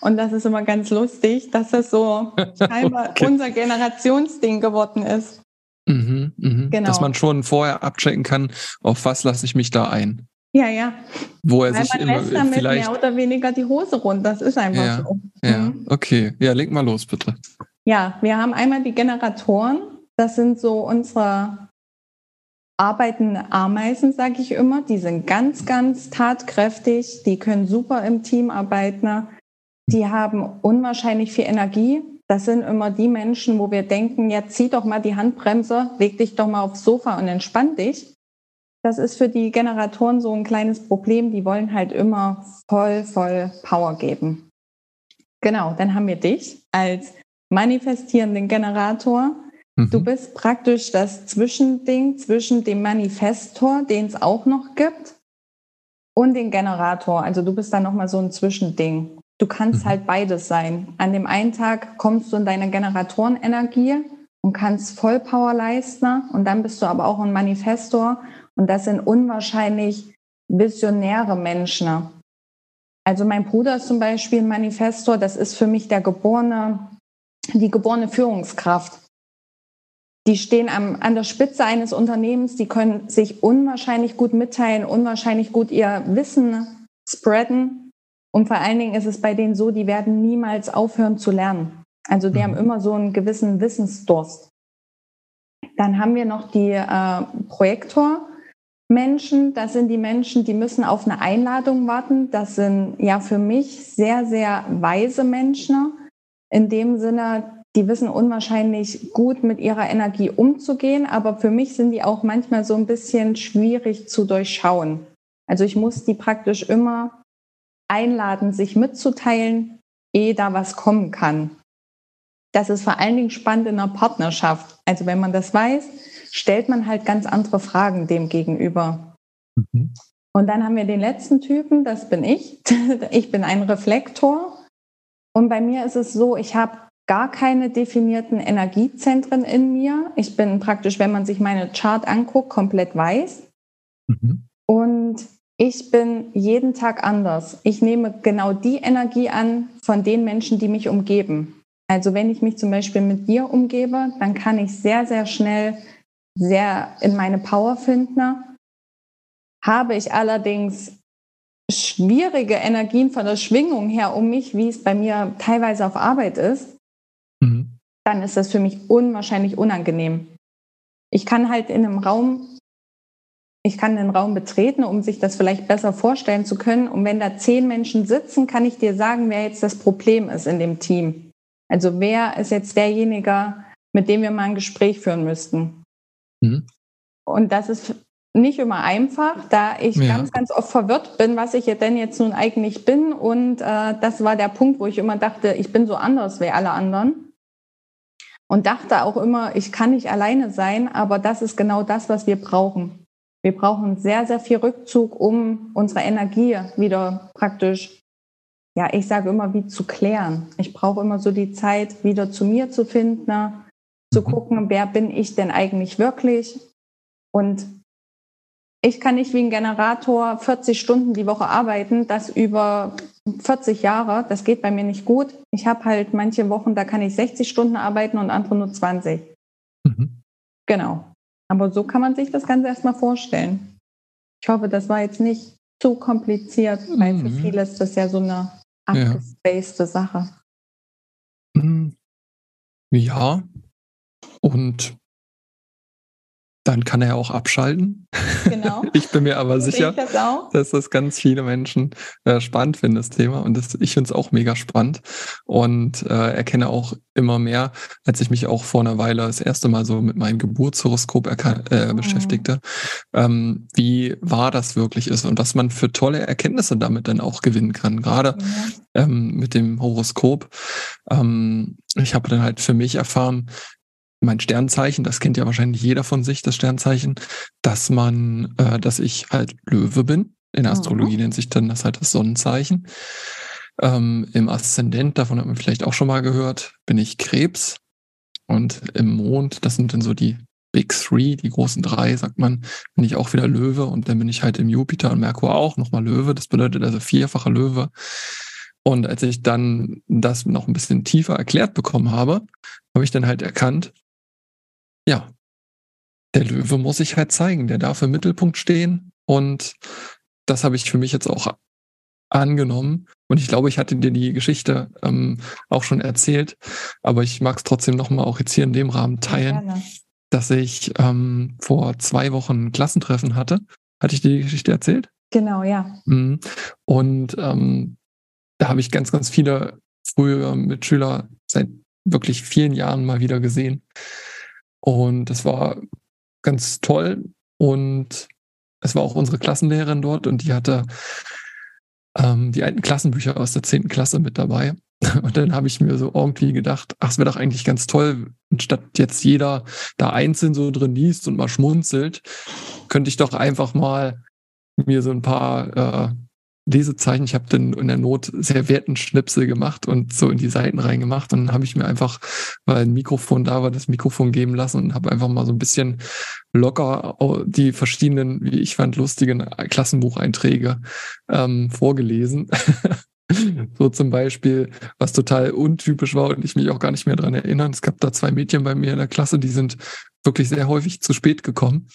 Und das ist immer ganz lustig, dass das so scheinbar okay. unser Generationsding geworden ist. Mhm, mh. genau. Dass man schon vorher abchecken kann, auf was lasse ich mich da ein. Ja, ja. Wo er Weil sich man immer lässt damit vielleicht mehr oder weniger die Hose runter. Das ist einfach ja, so. Ja, mhm. okay. Ja, leg mal los, bitte. Ja, wir haben einmal die Generatoren. Das sind so unsere arbeitende Ameisen, sage ich immer. Die sind ganz, ganz tatkräftig. Die können super im Team arbeiten. Die haben unwahrscheinlich viel Energie. Das sind immer die Menschen, wo wir denken, ja, zieh doch mal die Handbremse, leg dich doch mal aufs Sofa und entspann dich. Das ist für die Generatoren so ein kleines Problem. Die wollen halt immer voll, voll Power geben. Genau, dann haben wir dich als manifestierenden Generator. Du mhm. bist praktisch das Zwischending zwischen dem Manifestor, den es auch noch gibt, und dem Generator. Also du bist da nochmal so ein Zwischending. Du kannst mhm. halt beides sein. An dem einen Tag kommst du in deine Generatorenenergie und kannst Vollpower leisten und dann bist du aber auch ein Manifestor und das sind unwahrscheinlich visionäre Menschen. Also mein Bruder ist zum Beispiel ein Manifestor, das ist für mich der geborene, die geborene Führungskraft die stehen am, an der Spitze eines Unternehmens, die können sich unwahrscheinlich gut mitteilen, unwahrscheinlich gut ihr Wissen spreaden. Und vor allen Dingen ist es bei denen so, die werden niemals aufhören zu lernen. Also die mhm. haben immer so einen gewissen Wissensdurst. Dann haben wir noch die äh, Projektormenschen. Das sind die Menschen, die müssen auf eine Einladung warten. Das sind ja für mich sehr, sehr weise Menschen. In dem Sinne, die wissen unwahrscheinlich gut mit ihrer Energie umzugehen, aber für mich sind die auch manchmal so ein bisschen schwierig zu durchschauen. Also ich muss die praktisch immer einladen, sich mitzuteilen, ehe da was kommen kann. Das ist vor allen Dingen spannend in einer Partnerschaft. Also wenn man das weiß, stellt man halt ganz andere Fragen dem gegenüber. Mhm. Und dann haben wir den letzten Typen, das bin ich. Ich bin ein Reflektor. Und bei mir ist es so, ich habe gar keine definierten Energiezentren in mir. Ich bin praktisch, wenn man sich meine Chart anguckt, komplett weiß. Mhm. Und ich bin jeden Tag anders. Ich nehme genau die Energie an von den Menschen, die mich umgeben. Also wenn ich mich zum Beispiel mit dir umgebe, dann kann ich sehr, sehr schnell sehr in meine Power finden. Habe ich allerdings schwierige Energien von der Schwingung her um mich, wie es bei mir teilweise auf Arbeit ist. Dann ist das für mich unwahrscheinlich unangenehm. Ich kann halt in einem Raum, ich kann den Raum betreten, um sich das vielleicht besser vorstellen zu können. Und wenn da zehn Menschen sitzen, kann ich dir sagen, wer jetzt das Problem ist in dem Team. Also wer ist jetzt derjenige, mit dem wir mal ein Gespräch führen müssten. Mhm. Und das ist nicht immer einfach, da ich ja. ganz, ganz oft verwirrt bin, was ich denn jetzt nun eigentlich bin. Und äh, das war der Punkt, wo ich immer dachte, ich bin so anders wie alle anderen und dachte auch immer, ich kann nicht alleine sein, aber das ist genau das, was wir brauchen. Wir brauchen sehr, sehr viel Rückzug, um unsere Energie wieder praktisch, ja, ich sage immer, wie zu klären. Ich brauche immer so die Zeit, wieder zu mir zu finden, zu mhm. gucken, wer bin ich denn eigentlich wirklich? Und ich kann nicht wie ein Generator 40 Stunden die Woche arbeiten, das über 40 Jahre, das geht bei mir nicht gut. Ich habe halt manche Wochen, da kann ich 60 Stunden arbeiten und andere nur 20. Mhm. Genau. Aber so kann man sich das Ganze erstmal vorstellen. Ich hoffe, das war jetzt nicht zu kompliziert, weil mhm. für viele ist das ja so eine abgespacede ja. Sache. Mhm. Ja. Und dann kann er auch abschalten. Genau. Ich bin mir aber sicher, das dass das ganz viele Menschen äh, spannend finden, das Thema. Und das, ich finde es auch mega spannend und äh, erkenne auch immer mehr, als ich mich auch vor einer Weile das erste Mal so mit meinem Geburtshoroskop äh, mhm. beschäftigte, ähm, wie wahr das wirklich ist und was man für tolle Erkenntnisse damit dann auch gewinnen kann. Gerade mhm. ähm, mit dem Horoskop. Ähm, ich habe dann halt für mich erfahren, mein Sternzeichen, das kennt ja wahrscheinlich jeder von sich, das Sternzeichen, dass man, äh, dass ich halt Löwe bin. In der Astrologie mhm. nennt sich dann das halt das Sonnenzeichen. Ähm, Im Aszendent, davon hat man vielleicht auch schon mal gehört, bin ich Krebs. Und im Mond, das sind dann so die Big Three, die großen drei, sagt man, bin ich auch wieder Löwe. Und dann bin ich halt im Jupiter und Merkur auch nochmal Löwe. Das bedeutet also vierfache Löwe. Und als ich dann das noch ein bisschen tiefer erklärt bekommen habe, habe ich dann halt erkannt, ja, der Löwe muss sich halt zeigen, der darf im Mittelpunkt stehen und das habe ich für mich jetzt auch angenommen. Und ich glaube, ich hatte dir die Geschichte ähm, auch schon erzählt, aber ich mag es trotzdem nochmal auch jetzt hier in dem Rahmen teilen, ja, dass ich ähm, vor zwei Wochen ein Klassentreffen hatte. Hatte ich dir die Geschichte erzählt? Genau, ja. Mhm. Und ähm, da habe ich ganz, ganz viele frühe Mitschüler seit wirklich vielen Jahren mal wieder gesehen. Und das war ganz toll. Und es war auch unsere Klassenlehrerin dort und die hatte ähm, die alten Klassenbücher aus der 10. Klasse mit dabei. Und dann habe ich mir so irgendwie gedacht, ach, es wäre doch eigentlich ganz toll, statt jetzt jeder da einzeln so drin liest und mal schmunzelt, könnte ich doch einfach mal mir so ein paar äh, Lesezeichen. Ich habe dann in der Not Serviettenschnipsel gemacht und so in die Seiten reingemacht. Und dann habe ich mir einfach, weil ein Mikrofon da war, das Mikrofon geben lassen und habe einfach mal so ein bisschen locker die verschiedenen, wie ich fand, lustigen Klassenbucheinträge ähm, vorgelesen. So zum Beispiel, was total untypisch war und ich mich auch gar nicht mehr dran erinnern. Es gab da zwei Mädchen bei mir in der Klasse, die sind wirklich sehr häufig zu spät gekommen.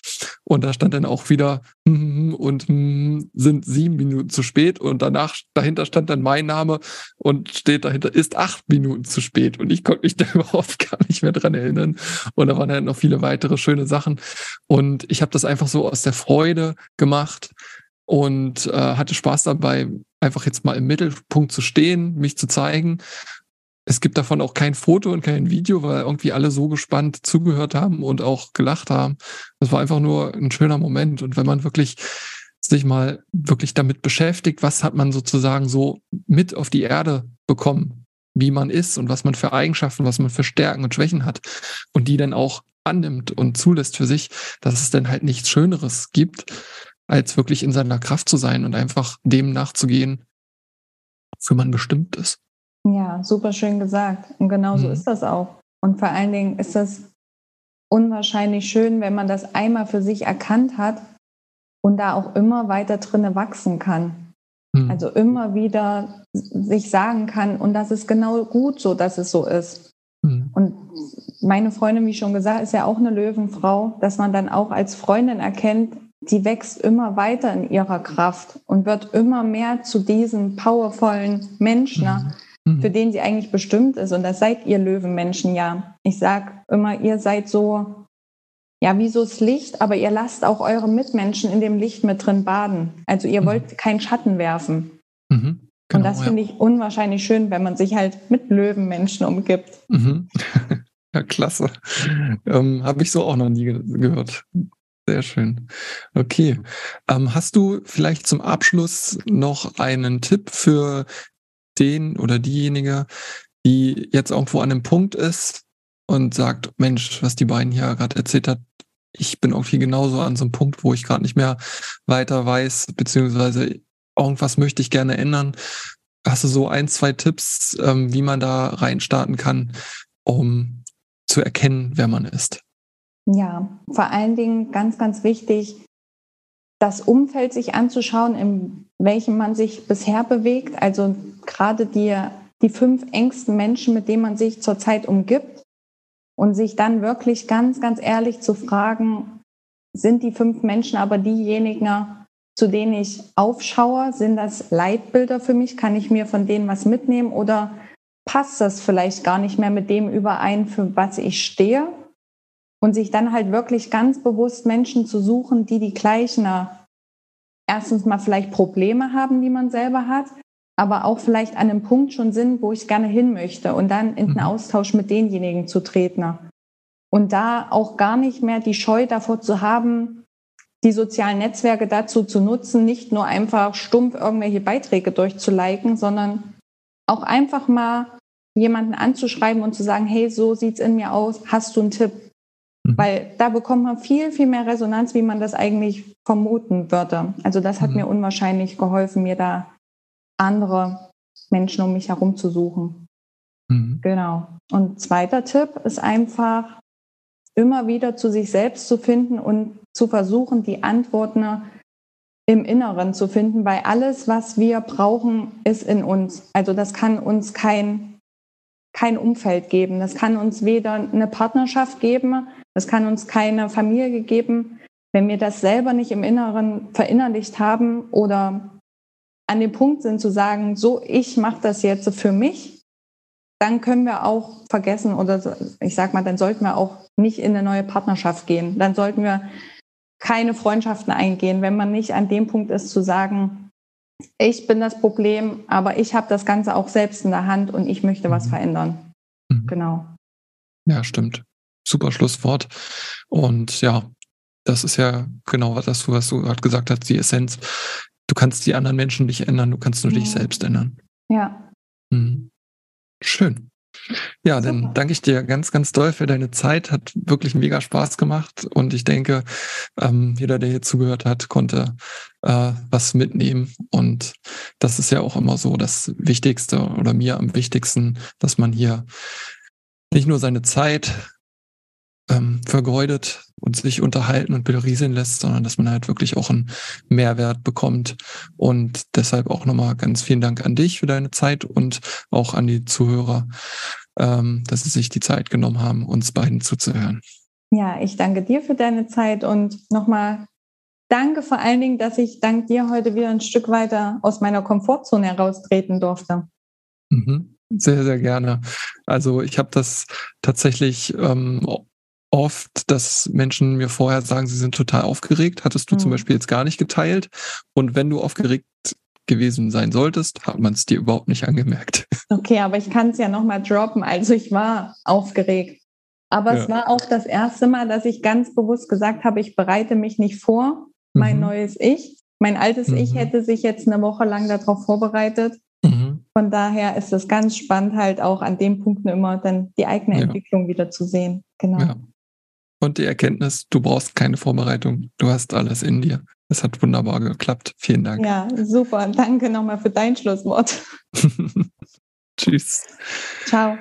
Und da stand dann auch wieder mm, und mm, sind sieben Minuten zu spät und danach dahinter stand dann mein Name und steht dahinter ist acht Minuten zu spät und ich konnte mich da überhaupt gar nicht mehr dran erinnern. Und da waren halt noch viele weitere schöne Sachen. Und ich habe das einfach so aus der Freude gemacht und äh, hatte Spaß dabei, einfach jetzt mal im Mittelpunkt zu stehen, mich zu zeigen. Es gibt davon auch kein Foto und kein Video, weil irgendwie alle so gespannt zugehört haben und auch gelacht haben. Das war einfach nur ein schöner Moment. Und wenn man wirklich sich mal wirklich damit beschäftigt, was hat man sozusagen so mit auf die Erde bekommen, wie man ist und was man für Eigenschaften, was man für Stärken und Schwächen hat und die dann auch annimmt und zulässt für sich, dass es dann halt nichts Schöneres gibt, als wirklich in seiner Kraft zu sein und einfach dem nachzugehen, für man bestimmt ist. Ja, super schön gesagt. Und genau so mhm. ist das auch. Und vor allen Dingen ist das unwahrscheinlich schön, wenn man das einmal für sich erkannt hat und da auch immer weiter drinne wachsen kann. Mhm. Also immer wieder sich sagen kann, und das ist genau gut so, dass es so ist. Mhm. Und meine Freundin, wie schon gesagt, ist ja auch eine Löwenfrau, dass man dann auch als Freundin erkennt, die wächst immer weiter in ihrer Kraft und wird immer mehr zu diesem powervollen Menschen, ne, mhm. für den sie eigentlich bestimmt ist. Und das seid ihr Löwenmenschen ja. Ich sag immer, ihr seid so, ja, wie so das Licht, aber ihr lasst auch eure Mitmenschen in dem Licht mit drin baden. Also ihr mhm. wollt keinen Schatten werfen. Mhm. Genau, und das finde ich unwahrscheinlich schön, wenn man sich halt mit Löwenmenschen umgibt. Mhm. Ja, klasse. Ähm, Habe ich so auch noch nie ge gehört. Sehr schön. Okay. Ähm, hast du vielleicht zum Abschluss noch einen Tipp für den oder diejenige, die jetzt irgendwo an einem Punkt ist und sagt, Mensch, was die beiden hier gerade erzählt hat, ich bin irgendwie genauso an so einem Punkt, wo ich gerade nicht mehr weiter weiß, beziehungsweise irgendwas möchte ich gerne ändern. Hast du so ein, zwei Tipps, ähm, wie man da reinstarten kann, um zu erkennen, wer man ist? Ja, vor allen Dingen ganz, ganz wichtig, das Umfeld sich anzuschauen, in welchem man sich bisher bewegt. Also gerade die, die fünf engsten Menschen, mit denen man sich zurzeit umgibt. Und sich dann wirklich ganz, ganz ehrlich zu fragen, sind die fünf Menschen aber diejenigen, zu denen ich aufschaue? Sind das Leitbilder für mich? Kann ich mir von denen was mitnehmen? Oder passt das vielleicht gar nicht mehr mit dem überein, für was ich stehe? Und sich dann halt wirklich ganz bewusst Menschen zu suchen, die die gleichen, erstens mal vielleicht Probleme haben, die man selber hat, aber auch vielleicht an einem Punkt schon sind, wo ich gerne hin möchte und dann in den mhm. Austausch mit denjenigen zu treten. Und da auch gar nicht mehr die Scheu davor zu haben, die sozialen Netzwerke dazu zu nutzen, nicht nur einfach stumpf irgendwelche Beiträge durchzuliken, sondern auch einfach mal jemanden anzuschreiben und zu sagen, hey, so sieht's in mir aus, hast du einen Tipp? Mhm. Weil da bekommt man viel, viel mehr Resonanz, wie man das eigentlich vermuten würde. Also das hat mhm. mir unwahrscheinlich geholfen, mir da andere Menschen um mich herum zu suchen. Mhm. Genau. Und zweiter Tipp ist einfach, immer wieder zu sich selbst zu finden und zu versuchen, die Antworten im Inneren zu finden, weil alles, was wir brauchen, ist in uns. Also das kann uns kein, kein Umfeld geben. Das kann uns weder eine Partnerschaft geben, das kann uns keine Familie geben. Wenn wir das selber nicht im Inneren verinnerlicht haben oder an dem Punkt sind zu sagen, so, ich mache das jetzt für mich, dann können wir auch vergessen oder ich sag mal, dann sollten wir auch nicht in eine neue Partnerschaft gehen. Dann sollten wir keine Freundschaften eingehen, wenn man nicht an dem Punkt ist zu sagen, ich bin das Problem, aber ich habe das Ganze auch selbst in der Hand und ich möchte was mhm. verändern. Mhm. Genau. Ja, stimmt. Super Schlusswort. Und ja, das ist ja genau das, was du gerade gesagt hast, die Essenz du kannst die anderen Menschen nicht ändern, du kannst nur ja. dich selbst ändern. Ja. Mhm. Schön. Ja, Super. dann danke ich dir ganz, ganz doll für deine Zeit. Hat wirklich mega Spaß gemacht. Und ich denke, ähm, jeder, der hier zugehört hat, konnte äh, was mitnehmen. Und das ist ja auch immer so das Wichtigste oder mir am wichtigsten, dass man hier nicht nur seine Zeit ähm, vergeudet und sich unterhalten und berieseln lässt, sondern dass man halt wirklich auch einen Mehrwert bekommt. Und deshalb auch nochmal ganz vielen Dank an dich für deine Zeit und auch an die Zuhörer, ähm, dass sie sich die Zeit genommen haben, uns beiden zuzuhören. Ja, ich danke dir für deine Zeit und nochmal danke vor allen Dingen, dass ich dank dir heute wieder ein Stück weiter aus meiner Komfortzone heraustreten durfte. Mhm. Sehr, sehr gerne. Also ich habe das tatsächlich ähm, oft, dass Menschen mir vorher sagen, sie sind total aufgeregt. Hattest du mhm. zum Beispiel jetzt gar nicht geteilt. Und wenn du aufgeregt gewesen sein solltest, hat man es dir überhaupt nicht angemerkt. Okay, aber ich kann es ja nochmal droppen. Also ich war aufgeregt. Aber ja. es war auch das erste Mal, dass ich ganz bewusst gesagt habe, ich bereite mich nicht vor, mein mhm. neues Ich. Mein altes mhm. Ich hätte sich jetzt eine Woche lang darauf vorbereitet. Mhm. Von daher ist es ganz spannend, halt auch an den Punkten immer dann die eigene ja. Entwicklung wieder zu sehen. Genau. Ja und die Erkenntnis, du brauchst keine Vorbereitung, du hast alles in dir. Es hat wunderbar geklappt. Vielen Dank. Ja, super. Danke nochmal für dein Schlusswort. Tschüss. Ciao.